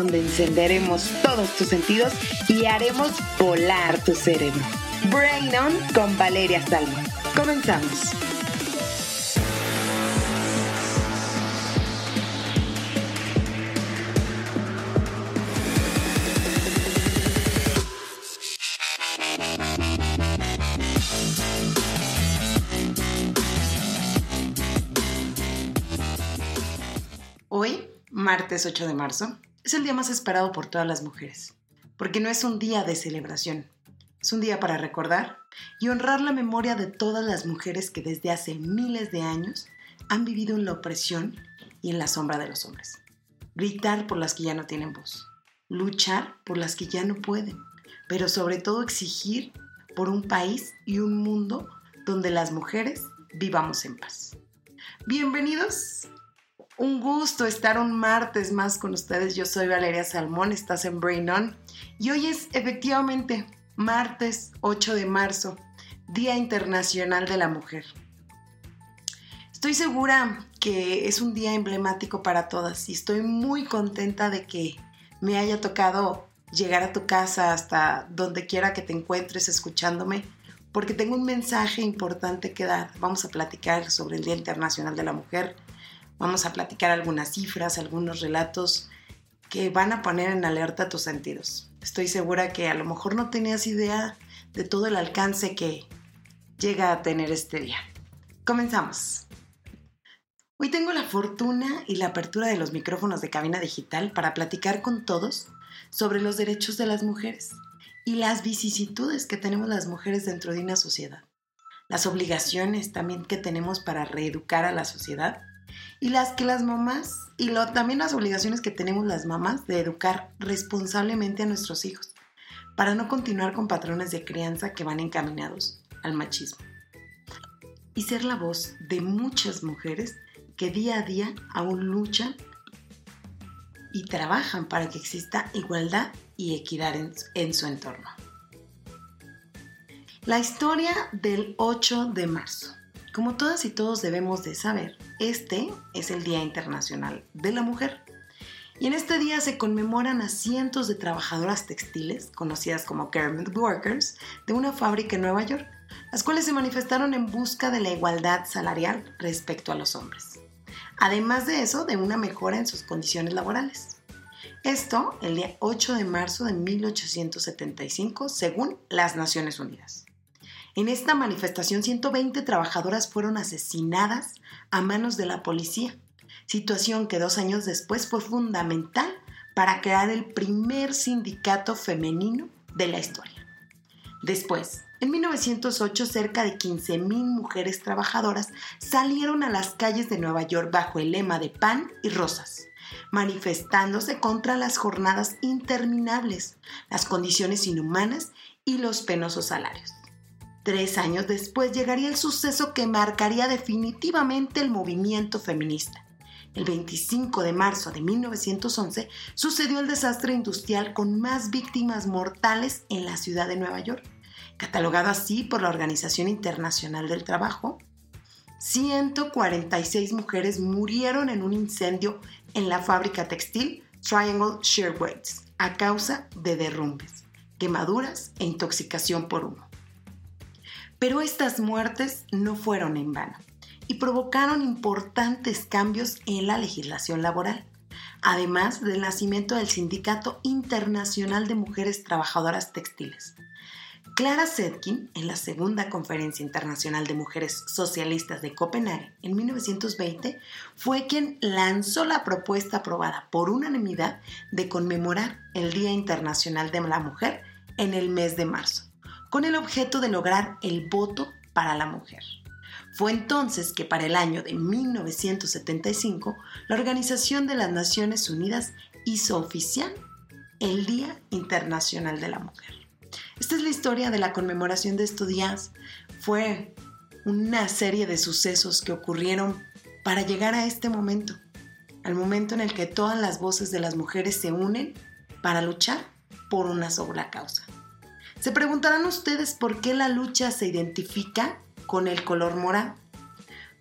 Donde encenderemos todos tus sentidos y haremos volar tu cerebro. Brain On con Valeria Salmo. Comenzamos. Hoy, martes 8 de marzo, es el día más esperado por todas las mujeres, porque no es un día de celebración, es un día para recordar y honrar la memoria de todas las mujeres que desde hace miles de años han vivido en la opresión y en la sombra de los hombres. Gritar por las que ya no tienen voz, luchar por las que ya no pueden, pero sobre todo exigir por un país y un mundo donde las mujeres vivamos en paz. Bienvenidos un gusto estar un martes más con ustedes. Yo soy Valeria Salmón, estás en Brain On. Y hoy es efectivamente martes 8 de marzo, Día Internacional de la Mujer. Estoy segura que es un día emblemático para todas y estoy muy contenta de que me haya tocado llegar a tu casa hasta donde quiera que te encuentres escuchándome, porque tengo un mensaje importante que dar. Vamos a platicar sobre el Día Internacional de la Mujer Vamos a platicar algunas cifras, algunos relatos que van a poner en alerta tus sentidos. Estoy segura que a lo mejor no tenías idea de todo el alcance que llega a tener este día. Comenzamos. Hoy tengo la fortuna y la apertura de los micrófonos de cabina digital para platicar con todos sobre los derechos de las mujeres y las vicisitudes que tenemos las mujeres dentro de una sociedad, las obligaciones también que tenemos para reeducar a la sociedad y las que las mamás, y también las obligaciones que tenemos las mamás de educar responsablemente a nuestros hijos, para no continuar con patrones de crianza que van encaminados al machismo. Y ser la voz de muchas mujeres que día a día aún luchan y trabajan para que exista igualdad y equidad en, en su entorno. La historia del 8 de marzo. Como todas y todos debemos de saber, este es el Día Internacional de la Mujer. Y en este día se conmemoran a cientos de trabajadoras textiles, conocidas como garment workers, de una fábrica en Nueva York, las cuales se manifestaron en busca de la igualdad salarial respecto a los hombres. Además de eso, de una mejora en sus condiciones laborales. Esto el día 8 de marzo de 1875, según las Naciones Unidas. En esta manifestación, 120 trabajadoras fueron asesinadas a manos de la policía, situación que dos años después fue fundamental para crear el primer sindicato femenino de la historia. Después, en 1908, cerca de 15.000 mujeres trabajadoras salieron a las calles de Nueva York bajo el lema de pan y rosas, manifestándose contra las jornadas interminables, las condiciones inhumanas y los penosos salarios. Tres años después llegaría el suceso que marcaría definitivamente el movimiento feminista. El 25 de marzo de 1911 sucedió el desastre industrial con más víctimas mortales en la ciudad de Nueva York, catalogado así por la Organización Internacional del Trabajo. 146 mujeres murieron en un incendio en la fábrica textil Triangle Shirtwaist a causa de derrumbes, quemaduras e intoxicación por humo. Pero estas muertes no fueron en vano y provocaron importantes cambios en la legislación laboral, además del nacimiento del Sindicato Internacional de Mujeres Trabajadoras Textiles. Clara Zetkin, en la Segunda Conferencia Internacional de Mujeres Socialistas de Copenhague en 1920, fue quien lanzó la propuesta aprobada por unanimidad de conmemorar el Día Internacional de la Mujer en el mes de marzo con el objeto de lograr el voto para la mujer. Fue entonces que para el año de 1975 la Organización de las Naciones Unidas hizo oficial el Día Internacional de la Mujer. Esta es la historia de la conmemoración de estos días. Fue una serie de sucesos que ocurrieron para llegar a este momento, al momento en el que todas las voces de las mujeres se unen para luchar por una sola causa. Se preguntarán ustedes por qué la lucha se identifica con el color morado.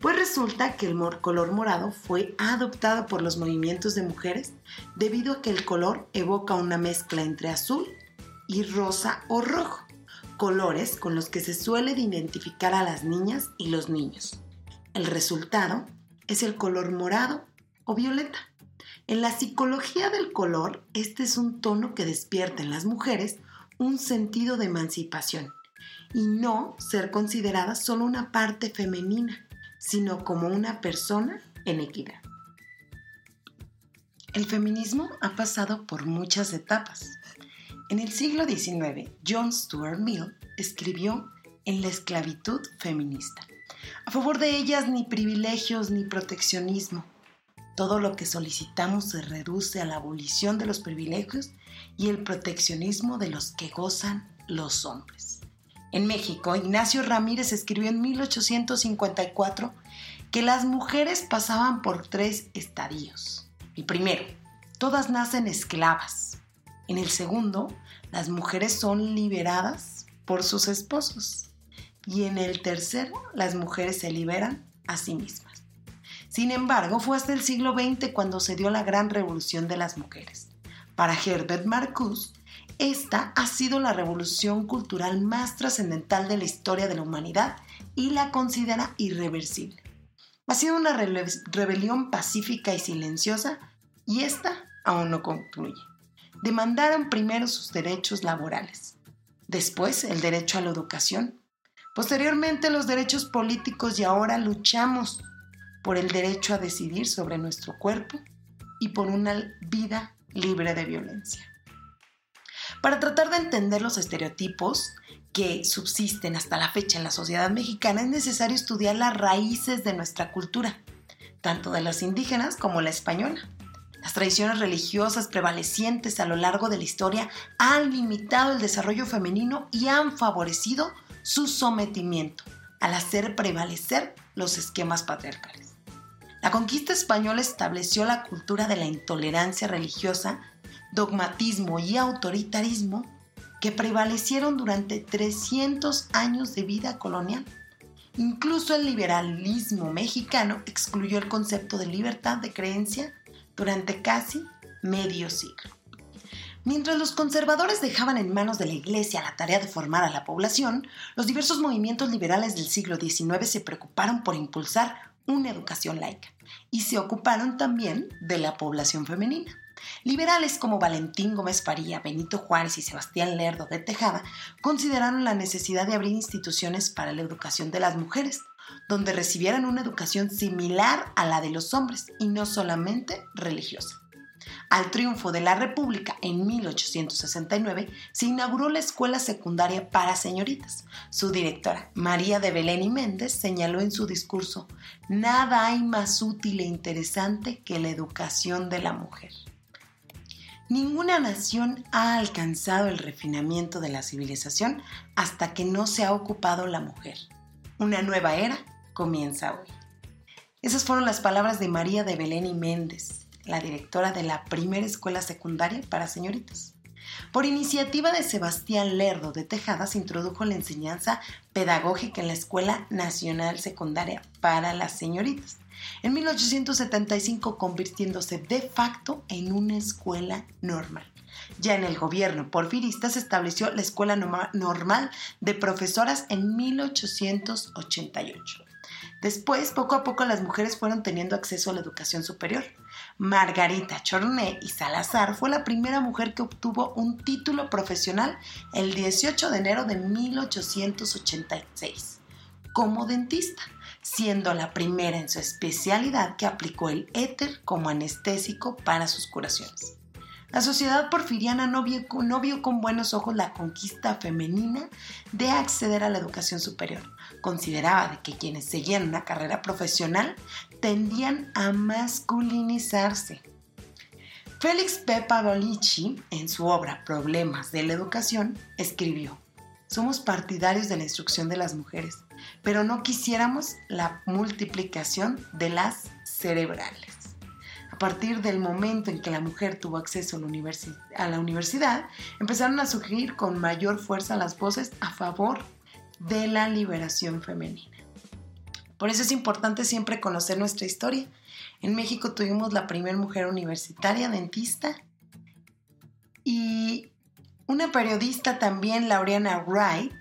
Pues resulta que el color morado fue adoptado por los movimientos de mujeres debido a que el color evoca una mezcla entre azul y rosa o rojo, colores con los que se suele identificar a las niñas y los niños. El resultado es el color morado o violeta. En la psicología del color, este es un tono que despierta en las mujeres un sentido de emancipación y no ser considerada solo una parte femenina, sino como una persona en equidad. El feminismo ha pasado por muchas etapas. En el siglo XIX, John Stuart Mill escribió En la esclavitud feminista. A favor de ellas ni privilegios ni proteccionismo. Todo lo que solicitamos se reduce a la abolición de los privilegios y el proteccionismo de los que gozan los hombres. En México, Ignacio Ramírez escribió en 1854 que las mujeres pasaban por tres estadios. El primero, todas nacen esclavas. En el segundo, las mujeres son liberadas por sus esposos. Y en el tercero, las mujeres se liberan a sí mismas. Sin embargo, fue hasta el siglo XX cuando se dio la gran revolución de las mujeres. Para Herbert Marcuse, esta ha sido la revolución cultural más trascendental de la historia de la humanidad y la considera irreversible. Ha sido una rebelión pacífica y silenciosa y esta aún no concluye. Demandaron primero sus derechos laborales, después el derecho a la educación, posteriormente los derechos políticos y ahora luchamos por el derecho a decidir sobre nuestro cuerpo y por una vida libre de violencia. Para tratar de entender los estereotipos que subsisten hasta la fecha en la sociedad mexicana, es necesario estudiar las raíces de nuestra cultura, tanto de las indígenas como la española. Las tradiciones religiosas prevalecientes a lo largo de la historia han limitado el desarrollo femenino y han favorecido su sometimiento al hacer prevalecer los esquemas patriarcales. La conquista española estableció la cultura de la intolerancia religiosa, dogmatismo y autoritarismo que prevalecieron durante 300 años de vida colonial. Incluso el liberalismo mexicano excluyó el concepto de libertad de creencia durante casi medio siglo. Mientras los conservadores dejaban en manos de la Iglesia la tarea de formar a la población, los diversos movimientos liberales del siglo XIX se preocuparon por impulsar una educación laica y se ocuparon también de la población femenina. Liberales como Valentín Gómez Faría, Benito Juárez y Sebastián Lerdo de Tejada consideraron la necesidad de abrir instituciones para la educación de las mujeres, donde recibieran una educación similar a la de los hombres y no solamente religiosa. Al triunfo de la República en 1869 se inauguró la escuela secundaria para señoritas. Su directora, María de Belén y Méndez, señaló en su discurso, nada hay más útil e interesante que la educación de la mujer. Ninguna nación ha alcanzado el refinamiento de la civilización hasta que no se ha ocupado la mujer. Una nueva era comienza hoy. Esas fueron las palabras de María de Belén y Méndez, la directora de la primera escuela secundaria para señoritas. Por iniciativa de Sebastián Lerdo de Tejada se introdujo la enseñanza pedagógica en la Escuela Nacional Secundaria para las Señoritas, en 1875 convirtiéndose de facto en una escuela normal. Ya en el gobierno porfirista se estableció la Escuela Normal de Profesoras en 1888. Después, poco a poco, las mujeres fueron teniendo acceso a la educación superior. Margarita Chorné y Salazar fue la primera mujer que obtuvo un título profesional el 18 de enero de 1886 como dentista, siendo la primera en su especialidad que aplicó el éter como anestésico para sus curaciones. La sociedad porfiriana no vio, con buenos ojos la conquista femenina de acceder a la educación superior. Consideraba que quienes seguían una carrera profesional tendían a masculinizarse. Félix Pepa Dolici, en su obra Problemas de la Educación, escribió, Somos partidarios de la instrucción de las mujeres, pero no quisiéramos la multiplicación de las cerebrales. A partir del momento en que la mujer tuvo acceso a la, a la universidad, empezaron a surgir con mayor fuerza las voces a favor de la liberación femenina. Por eso es importante siempre conocer nuestra historia. En México tuvimos la primera mujer universitaria dentista y una periodista también, Laureana Wright,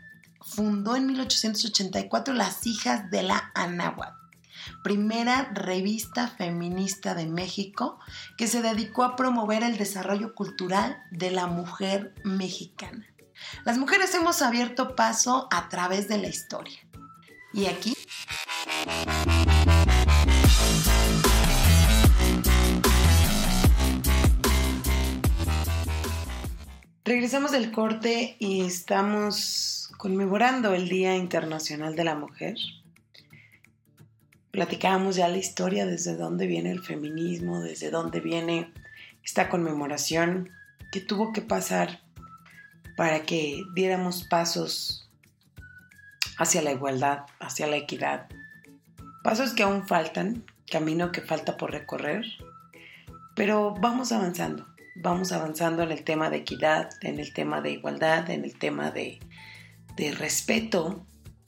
fundó en 1884 Las Hijas de la Anáhuac, primera revista feminista de México que se dedicó a promover el desarrollo cultural de la mujer mexicana. Las mujeres hemos abierto paso a través de la historia. Y aquí... Regresamos del corte y estamos conmemorando el Día Internacional de la Mujer. Platicábamos ya la historia desde dónde viene el feminismo, desde dónde viene esta conmemoración, que tuvo que pasar para que diéramos pasos hacia la igualdad, hacia la equidad. Pasos que aún faltan, camino que falta por recorrer, pero vamos avanzando, vamos avanzando en el tema de equidad, en el tema de igualdad, en el tema de, de respeto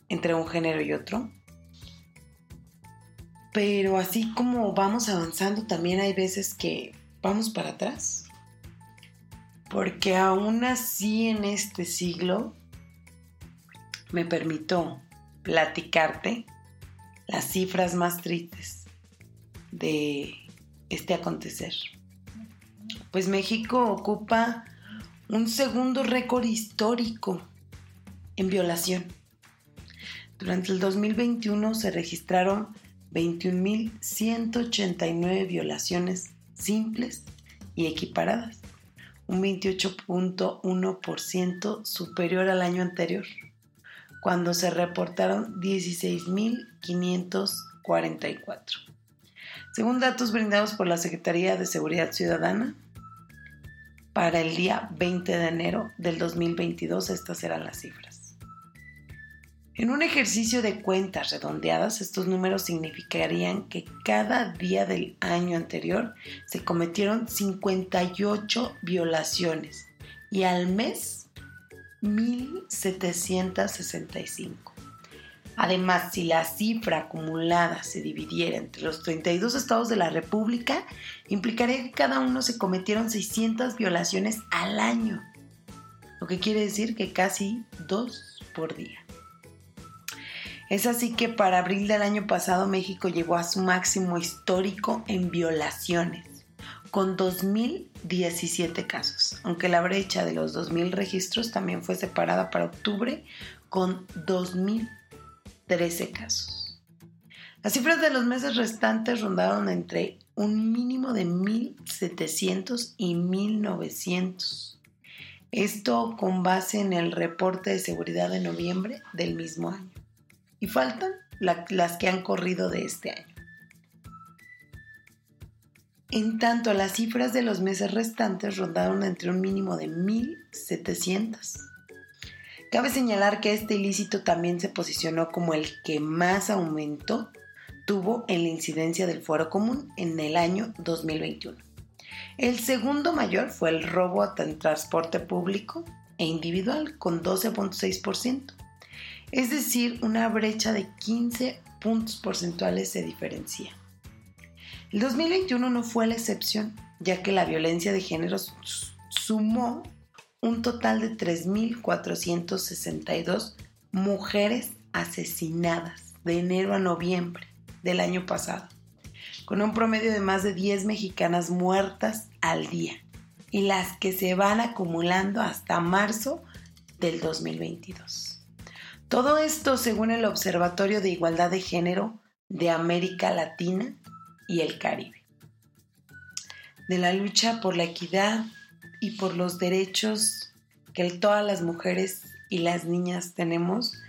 entre un género y otro. Pero así como vamos avanzando, también hay veces que vamos para atrás porque aún así en este siglo me permito platicarte las cifras más tristes de este acontecer. Pues México ocupa un segundo récord histórico en violación. Durante el 2021 se registraron 21.189 violaciones simples y equiparadas un 28.1% superior al año anterior, cuando se reportaron 16.544. Según datos brindados por la Secretaría de Seguridad Ciudadana, para el día 20 de enero del 2022 estas eran las cifras. En un ejercicio de cuentas redondeadas, estos números significarían que cada día del año anterior se cometieron 58 violaciones y al mes 1765. Además, si la cifra acumulada se dividiera entre los 32 estados de la República, implicaría que cada uno se cometieron 600 violaciones al año, lo que quiere decir que casi dos por día. Es así que para abril del año pasado México llegó a su máximo histórico en violaciones, con 2.017 casos, aunque la brecha de los 2.000 registros también fue separada para octubre con 2.013 casos. Las cifras de los meses restantes rondaron entre un mínimo de 1.700 y 1.900. Esto con base en el reporte de seguridad de noviembre del mismo año y faltan las que han corrido de este año. En tanto, las cifras de los meses restantes rondaron entre un mínimo de 1.700. Cabe señalar que este ilícito también se posicionó como el que más aumento tuvo en la incidencia del fuero común en el año 2021. El segundo mayor fue el robo en transporte público e individual con 12.6% es decir, una brecha de 15 puntos porcentuales se diferencia. El 2021 no fue la excepción, ya que la violencia de género sumó un total de 3.462 mujeres asesinadas de enero a noviembre del año pasado, con un promedio de más de 10 mexicanas muertas al día, y las que se van acumulando hasta marzo del 2022. Todo esto según el Observatorio de Igualdad de Género de América Latina y el Caribe. De la lucha por la equidad y por los derechos que todas las mujeres y las niñas tenemos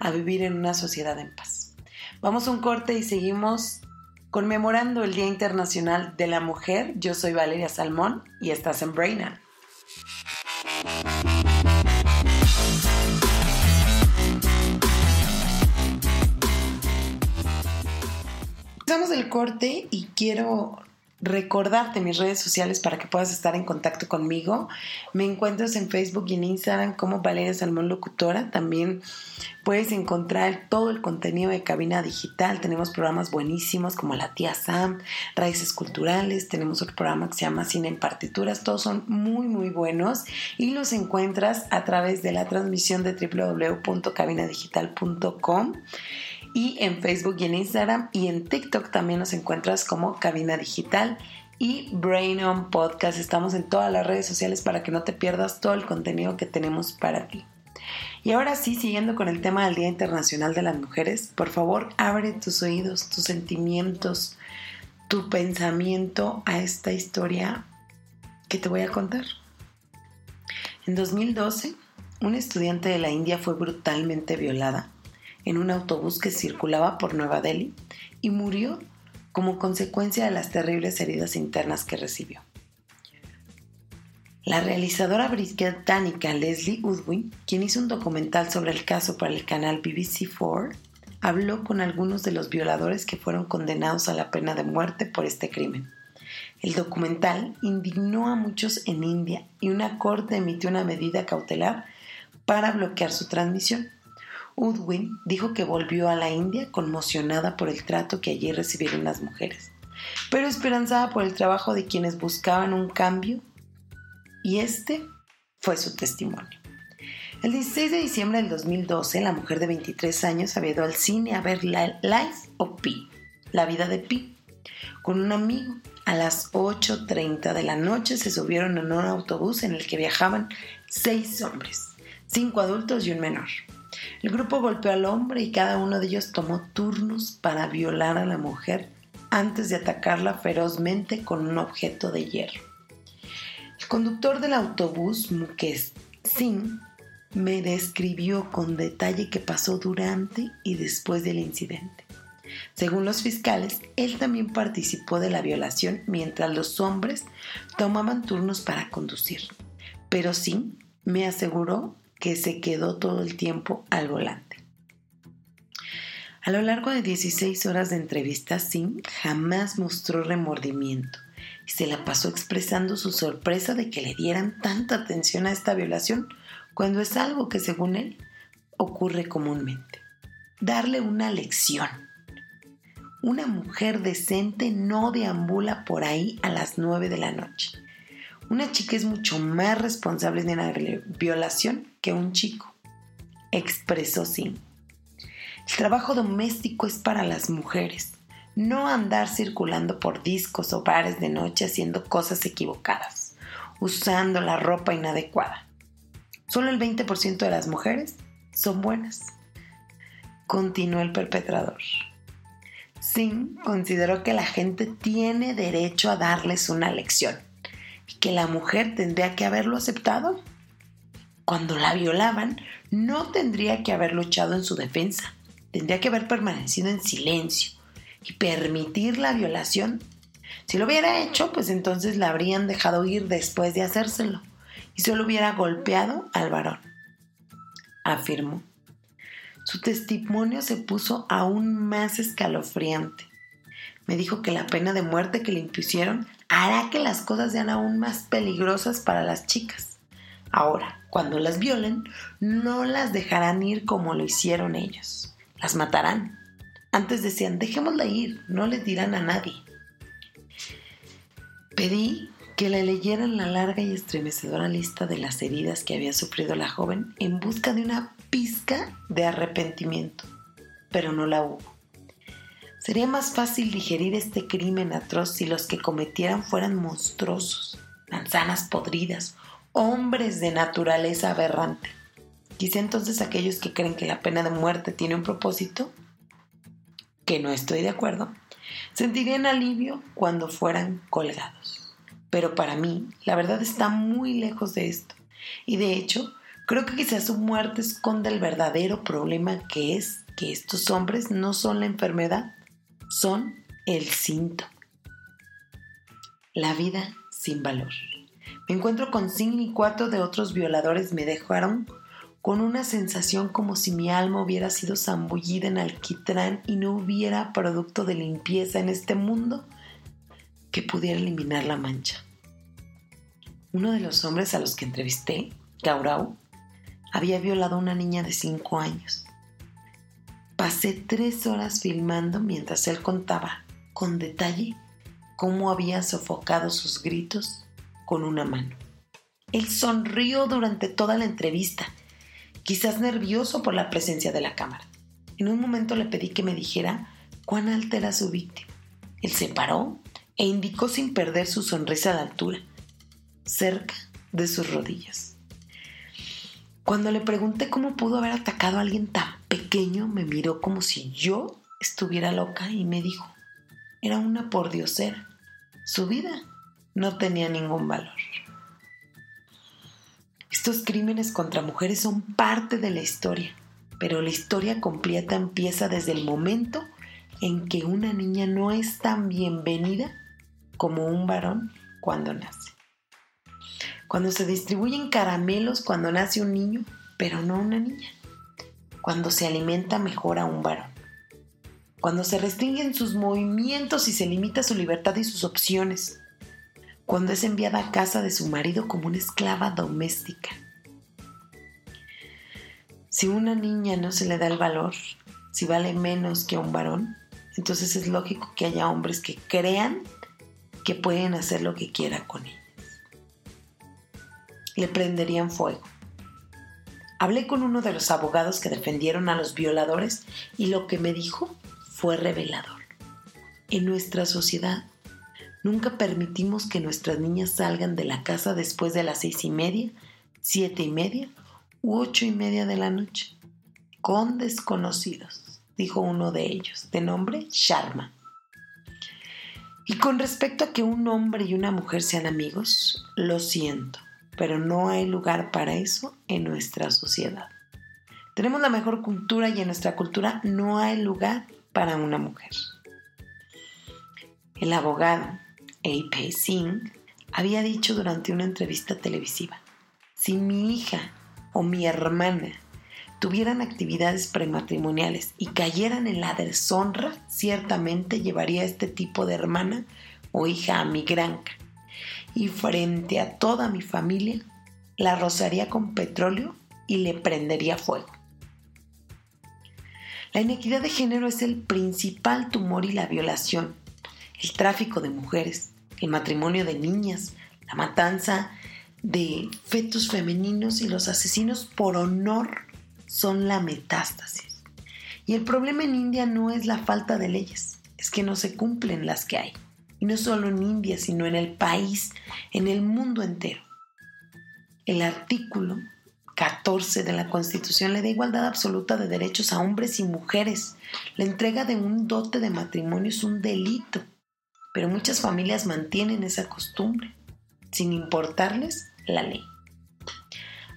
a vivir en una sociedad en paz. Vamos a un corte y seguimos conmemorando el Día Internacional de la Mujer. Yo soy Valeria Salmón y estás en Braina. Estamos del corte y quiero recordarte mis redes sociales para que puedas estar en contacto conmigo. Me encuentras en Facebook y en Instagram como Valeria Salmón Locutora. También puedes encontrar todo el contenido de Cabina Digital. Tenemos programas buenísimos como La Tía Sam, Raíces Culturales. Tenemos otro programa que se llama Cine en Partituras. Todos son muy, muy buenos y los encuentras a través de la transmisión de www.cabinadigital.com y en Facebook y en Instagram y en TikTok también nos encuentras como Cabina Digital y Brain On Podcast. Estamos en todas las redes sociales para que no te pierdas todo el contenido que tenemos para ti. Y ahora sí, siguiendo con el tema del Día Internacional de las Mujeres, por favor abre tus oídos, tus sentimientos, tu pensamiento a esta historia que te voy a contar. En 2012, un estudiante de la India fue brutalmente violada en un autobús que circulaba por Nueva Delhi y murió como consecuencia de las terribles heridas internas que recibió. La realizadora británica Leslie Udwin, quien hizo un documental sobre el caso para el canal BBC4, habló con algunos de los violadores que fueron condenados a la pena de muerte por este crimen. El documental indignó a muchos en India y una corte emitió una medida cautelar para bloquear su transmisión. Udwin dijo que volvió a la India conmocionada por el trato que allí recibieron las mujeres, pero esperanzada por el trabajo de quienes buscaban un cambio, y este fue su testimonio. El 16 de diciembre del 2012, la mujer de 23 años había ido al cine a ver Life of Pi, la vida de Pi, con un amigo. A las 8.30 de la noche se subieron en un autobús en el que viajaban seis hombres, cinco adultos y un menor. El grupo golpeó al hombre y cada uno de ellos tomó turnos para violar a la mujer antes de atacarla ferozmente con un objeto de hierro. El conductor del autobús, Mukesh Singh, me describió con detalle qué pasó durante y después del incidente. Según los fiscales, él también participó de la violación mientras los hombres tomaban turnos para conducir. Pero Singh me aseguró que se quedó todo el tiempo al volante. A lo largo de 16 horas de entrevista, Sim jamás mostró remordimiento y se la pasó expresando su sorpresa de que le dieran tanta atención a esta violación cuando es algo que, según él, ocurre comúnmente. Darle una lección. Una mujer decente no deambula por ahí a las 9 de la noche. Una chica es mucho más responsable de una violación que un chico, expresó Sim. El trabajo doméstico es para las mujeres, no andar circulando por discos o bares de noche haciendo cosas equivocadas, usando la ropa inadecuada. Solo el 20% de las mujeres son buenas, continuó el perpetrador. Sim consideró que la gente tiene derecho a darles una lección que la mujer tendría que haberlo aceptado. Cuando la violaban, no tendría que haber luchado en su defensa, tendría que haber permanecido en silencio y permitir la violación. Si lo hubiera hecho, pues entonces la habrían dejado ir después de hacérselo y solo hubiera golpeado al varón, afirmó. Su testimonio se puso aún más escalofriante. Me dijo que la pena de muerte que le impusieron hará que las cosas sean aún más peligrosas para las chicas. Ahora, cuando las violen, no las dejarán ir como lo hicieron ellos. Las matarán. Antes decían, dejémosla ir, no les dirán a nadie. Pedí que le leyeran la larga y estremecedora lista de las heridas que había sufrido la joven en busca de una pizca de arrepentimiento, pero no la hubo. Sería más fácil digerir este crimen atroz si los que cometieran fueran monstruosos, manzanas podridas, hombres de naturaleza aberrante. Quizá entonces aquellos que creen que la pena de muerte tiene un propósito, que no estoy de acuerdo, sentirían alivio cuando fueran colgados. Pero para mí, la verdad está muy lejos de esto. Y de hecho, creo que quizás su muerte esconde el verdadero problema que es que estos hombres no son la enfermedad, son el síntoma. La vida sin valor. Me encuentro con cinco y cuatro de otros violadores me dejaron con una sensación como si mi alma hubiera sido zambullida en alquitrán y no hubiera producto de limpieza en este mundo que pudiera eliminar la mancha. Uno de los hombres a los que entrevisté, Gaurau, había violado a una niña de 5 años. Pasé tres horas filmando mientras él contaba con detalle cómo había sofocado sus gritos con una mano. Él sonrió durante toda la entrevista, quizás nervioso por la presencia de la cámara. En un momento le pedí que me dijera cuán alta era su víctima. Él se paró e indicó sin perder su sonrisa de altura, cerca de sus rodillas. Cuando le pregunté cómo pudo haber atacado a alguien tan pequeño, me miró como si yo estuviera loca y me dijo, era una pordiosera. Su vida no tenía ningún valor. Estos crímenes contra mujeres son parte de la historia, pero la historia completa empieza desde el momento en que una niña no es tan bienvenida como un varón cuando nace. Cuando se distribuyen caramelos cuando nace un niño, pero no una niña. Cuando se alimenta mejor a un varón. Cuando se restringen sus movimientos y se limita su libertad y sus opciones. Cuando es enviada a casa de su marido como una esclava doméstica. Si una niña no se le da el valor, si vale menos que un varón, entonces es lógico que haya hombres que crean que pueden hacer lo que quieran con ellas. Le prenderían fuego. Hablé con uno de los abogados que defendieron a los violadores y lo que me dijo fue revelador. En nuestra sociedad nunca permitimos que nuestras niñas salgan de la casa después de las seis y media, siete y media u ocho y media de la noche, con desconocidos, dijo uno de ellos, de nombre Sharma. Y con respecto a que un hombre y una mujer sean amigos, lo siento, pero no hay lugar para eso en nuestra sociedad. Tenemos la mejor cultura y en nuestra cultura no hay lugar para una mujer. El abogado A.P. Singh había dicho durante una entrevista televisiva, si mi hija o mi hermana tuvieran actividades prematrimoniales y cayeran en la deshonra, ciertamente llevaría a este tipo de hermana o hija a mi granja y frente a toda mi familia la rozaría con petróleo y le prendería fuego. La inequidad de género es el principal tumor y la violación, el tráfico de mujeres, el matrimonio de niñas, la matanza de fetos femeninos y los asesinos por honor son la metástasis. Y el problema en India no es la falta de leyes, es que no se cumplen las que hay. No solo en India, sino en el país, en el mundo entero. El artículo 14 de la Constitución le da igualdad absoluta de derechos a hombres y mujeres. La entrega de un dote de matrimonio es un delito, pero muchas familias mantienen esa costumbre, sin importarles la ley.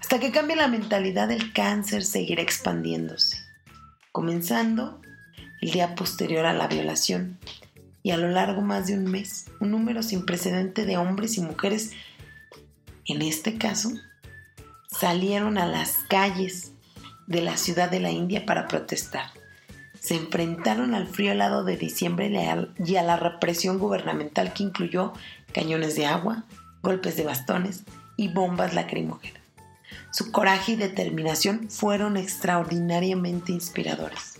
Hasta que cambie la mentalidad, el cáncer seguirá expandiéndose, comenzando el día posterior a la violación y a lo largo más de un mes, un número sin precedente de hombres y mujeres, en este caso, salieron a las calles de la ciudad de la India para protestar. Se enfrentaron al frío helado de diciembre y a la represión gubernamental que incluyó cañones de agua, golpes de bastones y bombas lacrimógenas. Su coraje y determinación fueron extraordinariamente inspiradores.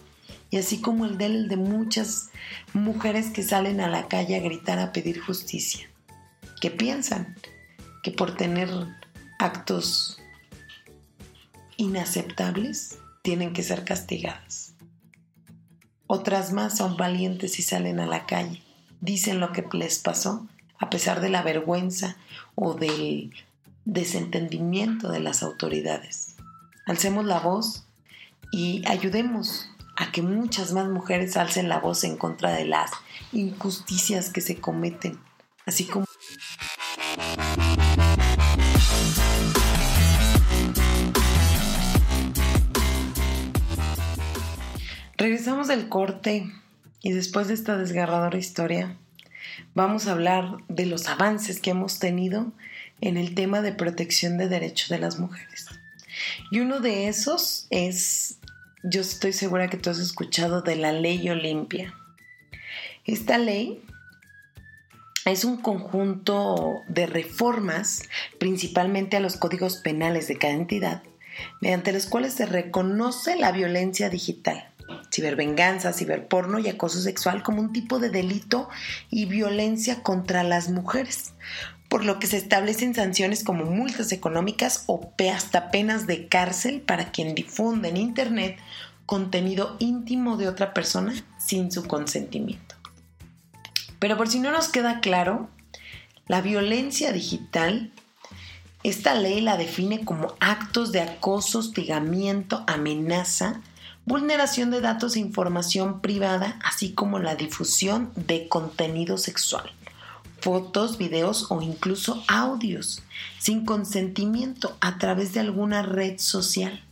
Y así como el de, el de muchas mujeres que salen a la calle a gritar a pedir justicia, que piensan que por tener actos inaceptables tienen que ser castigadas. Otras más son valientes y salen a la calle, dicen lo que les pasó a pesar de la vergüenza o del desentendimiento de las autoridades. Alcemos la voz y ayudemos a que muchas más mujeres alcen la voz en contra de las injusticias que se cometen, así como... Regresamos del corte y después de esta desgarradora historia vamos a hablar de los avances que hemos tenido en el tema de protección de derechos de las mujeres. Y uno de esos es, yo estoy segura que tú has escuchado de la ley Olimpia. Esta ley es un conjunto de reformas, principalmente a los códigos penales de cada entidad, mediante los cuales se reconoce la violencia digital, cibervenganza, ciberporno y acoso sexual como un tipo de delito y violencia contra las mujeres, por lo que se establecen sanciones como multas económicas o hasta penas de cárcel para quien difunde en Internet contenido íntimo de otra persona sin su consentimiento. Pero por si no nos queda claro, la violencia digital, esta ley la define como actos de acoso, hostigamiento, amenaza, vulneración de datos e información privada, así como la difusión de contenido sexual, fotos, videos o incluso audios, sin consentimiento a través de alguna red social.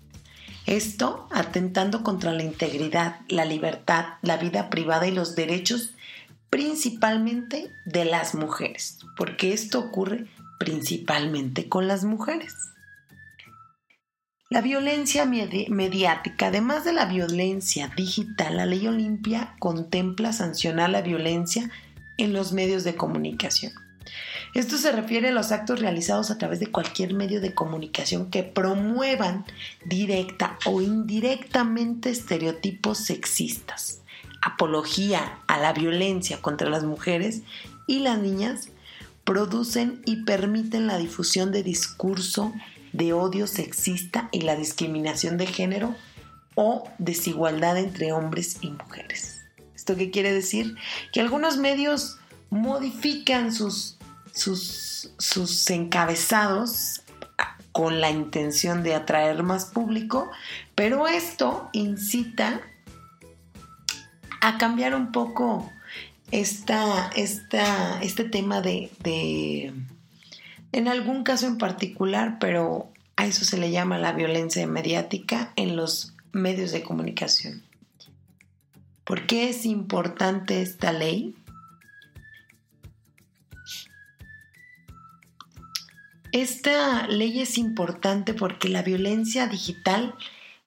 Esto atentando contra la integridad, la libertad, la vida privada y los derechos principalmente de las mujeres, porque esto ocurre principalmente con las mujeres. La violencia mediática, además de la violencia digital, la ley Olimpia contempla sancionar la violencia en los medios de comunicación. Esto se refiere a los actos realizados a través de cualquier medio de comunicación que promuevan directa o indirectamente estereotipos sexistas, apología a la violencia contra las mujeres y las niñas, producen y permiten la difusión de discurso de odio sexista y la discriminación de género o desigualdad entre hombres y mujeres. ¿Esto qué quiere decir? Que algunos medios modifican sus, sus, sus encabezados con la intención de atraer más público, pero esto incita a cambiar un poco esta, esta, este tema de, de, en algún caso en particular, pero a eso se le llama la violencia mediática en los medios de comunicación. ¿Por qué es importante esta ley? Esta ley es importante porque la violencia digital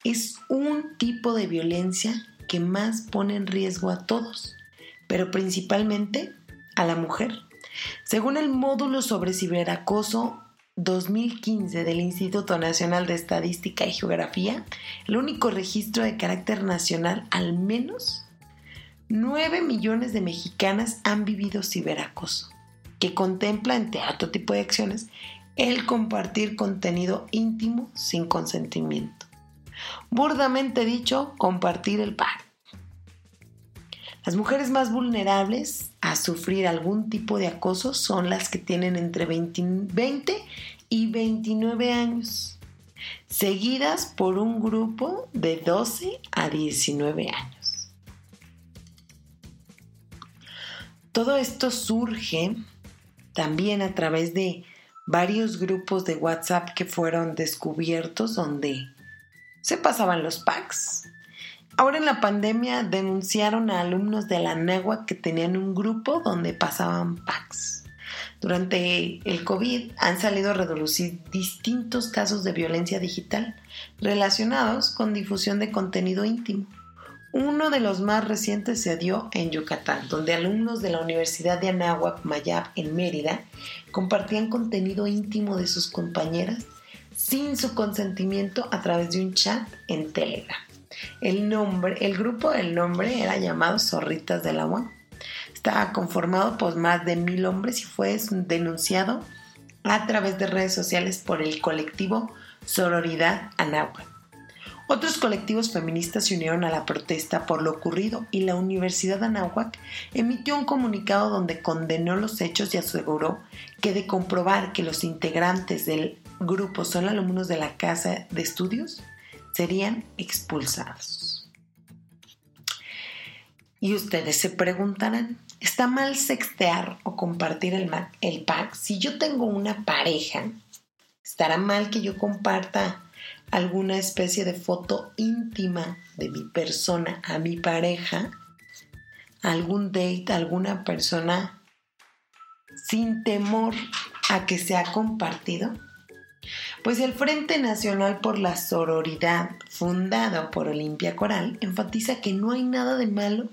es un tipo de violencia que más pone en riesgo a todos, pero principalmente a la mujer. Según el módulo sobre ciberacoso 2015 del Instituto Nacional de Estadística y Geografía, el único registro de carácter nacional, al menos 9 millones de mexicanas han vivido ciberacoso, que contempla, entre otro tipo de acciones, el compartir contenido íntimo sin consentimiento. Burdamente dicho, compartir el pan. Las mujeres más vulnerables a sufrir algún tipo de acoso son las que tienen entre 20, y 29 años, seguidas por un grupo de 12 a 19 años. Todo esto surge también a través de varios grupos de WhatsApp que fueron descubiertos donde se pasaban los packs. Ahora en la pandemia denunciaron a alumnos de la NAGUA que tenían un grupo donde pasaban packs. Durante el COVID han salido a reducir distintos casos de violencia digital relacionados con difusión de contenido íntimo. Uno de los más recientes se dio en Yucatán, donde alumnos de la Universidad de Anáhuac Mayab en Mérida compartían contenido íntimo de sus compañeras sin su consentimiento a través de un chat en Telegram. El nombre, el grupo del nombre era llamado Zorritas del Agua. Estaba conformado por más de mil hombres y fue denunciado a través de redes sociales por el colectivo Sororidad Anáhuac. Otros colectivos feministas se unieron a la protesta por lo ocurrido y la Universidad Anáhuac emitió un comunicado donde condenó los hechos y aseguró que de comprobar que los integrantes del grupo son alumnos de la casa de estudios, serían expulsados. Y ustedes se preguntarán, ¿está mal sextear o compartir el, el pack? Si yo tengo una pareja, ¿estará mal que yo comparta alguna especie de foto íntima de mi persona a mi pareja? ¿Algún date, alguna persona sin temor a que sea compartido? Pues el Frente Nacional por la Sororidad, fundado por Olimpia Coral, enfatiza que no hay nada de malo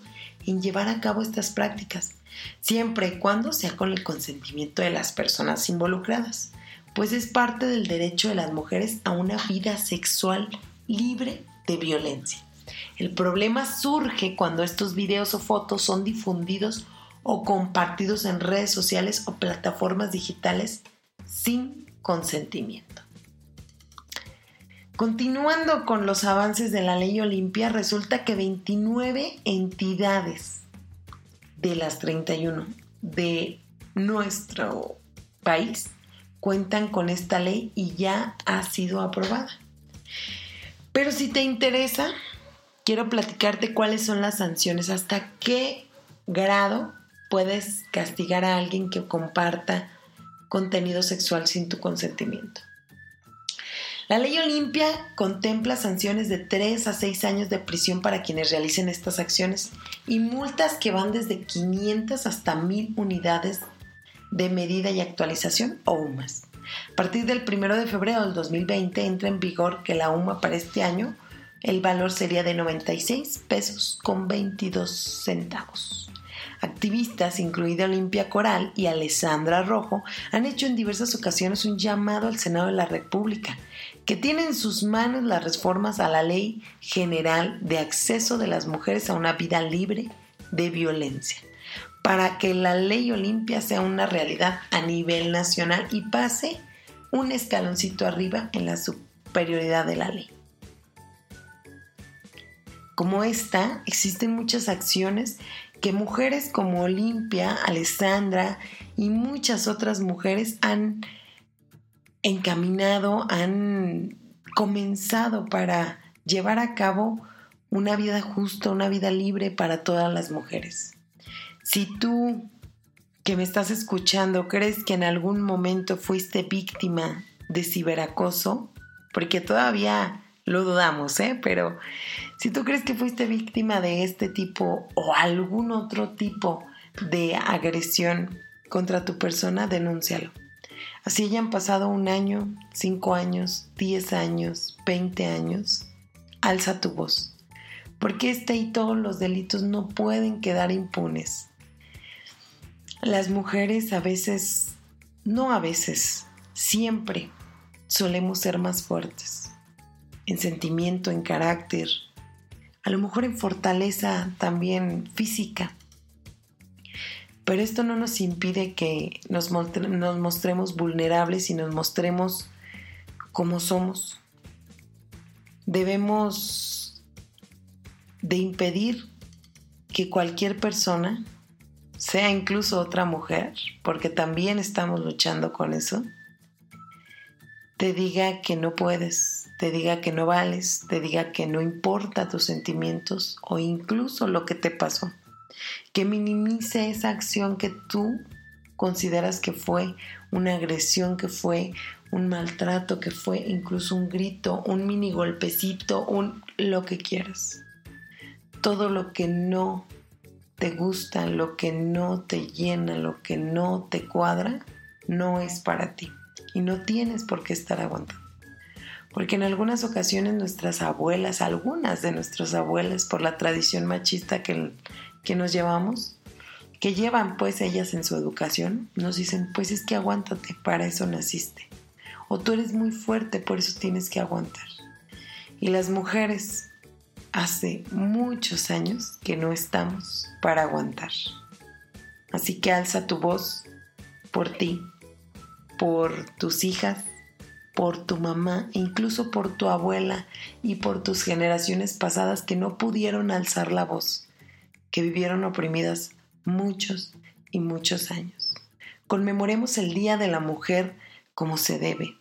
en llevar a cabo estas prácticas, siempre y cuando sea con el consentimiento de las personas involucradas, pues es parte del derecho de las mujeres a una vida sexual libre de violencia. El problema surge cuando estos videos o fotos son difundidos o compartidos en redes sociales o plataformas digitales sin consentimiento. Continuando con los avances de la ley Olimpia, resulta que 29 entidades de las 31 de nuestro país cuentan con esta ley y ya ha sido aprobada. Pero si te interesa, quiero platicarte cuáles son las sanciones, hasta qué grado puedes castigar a alguien que comparta contenido sexual sin tu consentimiento. La ley Olimpia contempla sanciones de 3 a 6 años de prisión para quienes realicen estas acciones y multas que van desde 500 hasta 1000 unidades de medida y actualización o UMAS. A partir del 1 de febrero del 2020 entra en vigor que la UMA para este año el valor sería de 96 pesos con 22 centavos. Activistas, incluida Olimpia Coral y Alessandra Rojo, han hecho en diversas ocasiones un llamado al Senado de la República, que tiene en sus manos las reformas a la Ley General de Acceso de las Mujeres a una Vida Libre de Violencia, para que la Ley Olimpia sea una realidad a nivel nacional y pase un escaloncito arriba en la superioridad de la ley. Como esta, existen muchas acciones que mujeres como Olimpia, Alessandra y muchas otras mujeres han encaminado, han comenzado para llevar a cabo una vida justa, una vida libre para todas las mujeres. Si tú que me estás escuchando crees que en algún momento fuiste víctima de ciberacoso, porque todavía lo dudamos, ¿eh? Pero si tú crees que fuiste víctima de este tipo o algún otro tipo de agresión contra tu persona, denúncialo. Así hayan pasado un año, cinco años, diez años, veinte años, alza tu voz. Porque este y todos los delitos no pueden quedar impunes. Las mujeres a veces, no a veces, siempre solemos ser más fuertes en sentimiento, en carácter, a lo mejor en fortaleza también física. Pero esto no nos impide que nos, nos mostremos vulnerables y nos mostremos como somos. Debemos de impedir que cualquier persona, sea incluso otra mujer, porque también estamos luchando con eso, te diga que no puedes, te diga que no vales, te diga que no importa tus sentimientos o incluso lo que te pasó. Que minimice esa acción que tú consideras que fue una agresión, que fue un maltrato, que fue incluso un grito, un mini golpecito, un lo que quieras. Todo lo que no te gusta, lo que no te llena, lo que no te cuadra, no es para ti y no tienes por qué estar aguantando. Porque en algunas ocasiones nuestras abuelas, algunas de nuestras abuelas, por la tradición machista que, que nos llevamos, que llevan pues ellas en su educación, nos dicen, pues es que aguántate, para eso naciste. O tú eres muy fuerte, por eso tienes que aguantar. Y las mujeres hace muchos años que no estamos para aguantar. Así que alza tu voz por ti, por tus hijas, por tu mamá, incluso por tu abuela y por tus generaciones pasadas que no pudieron alzar la voz, que vivieron oprimidas muchos y muchos años. Conmemoremos el Día de la Mujer como se debe,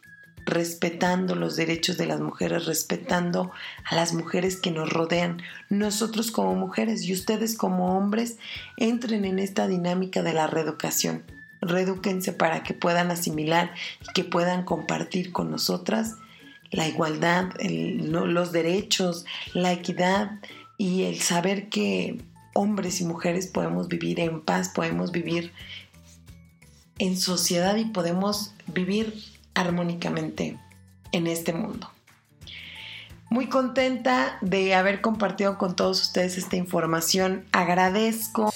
respetando los derechos de las mujeres, respetando a las mujeres que nos rodean. Nosotros como mujeres y ustedes como hombres entren en esta dinámica de la reeducación redúquense para que puedan asimilar y que puedan compartir con nosotras la igualdad, los derechos, la equidad y el saber que hombres y mujeres podemos vivir en paz, podemos vivir en sociedad y podemos vivir armónicamente en este mundo. Muy contenta de haber compartido con todos ustedes esta información. Agradezco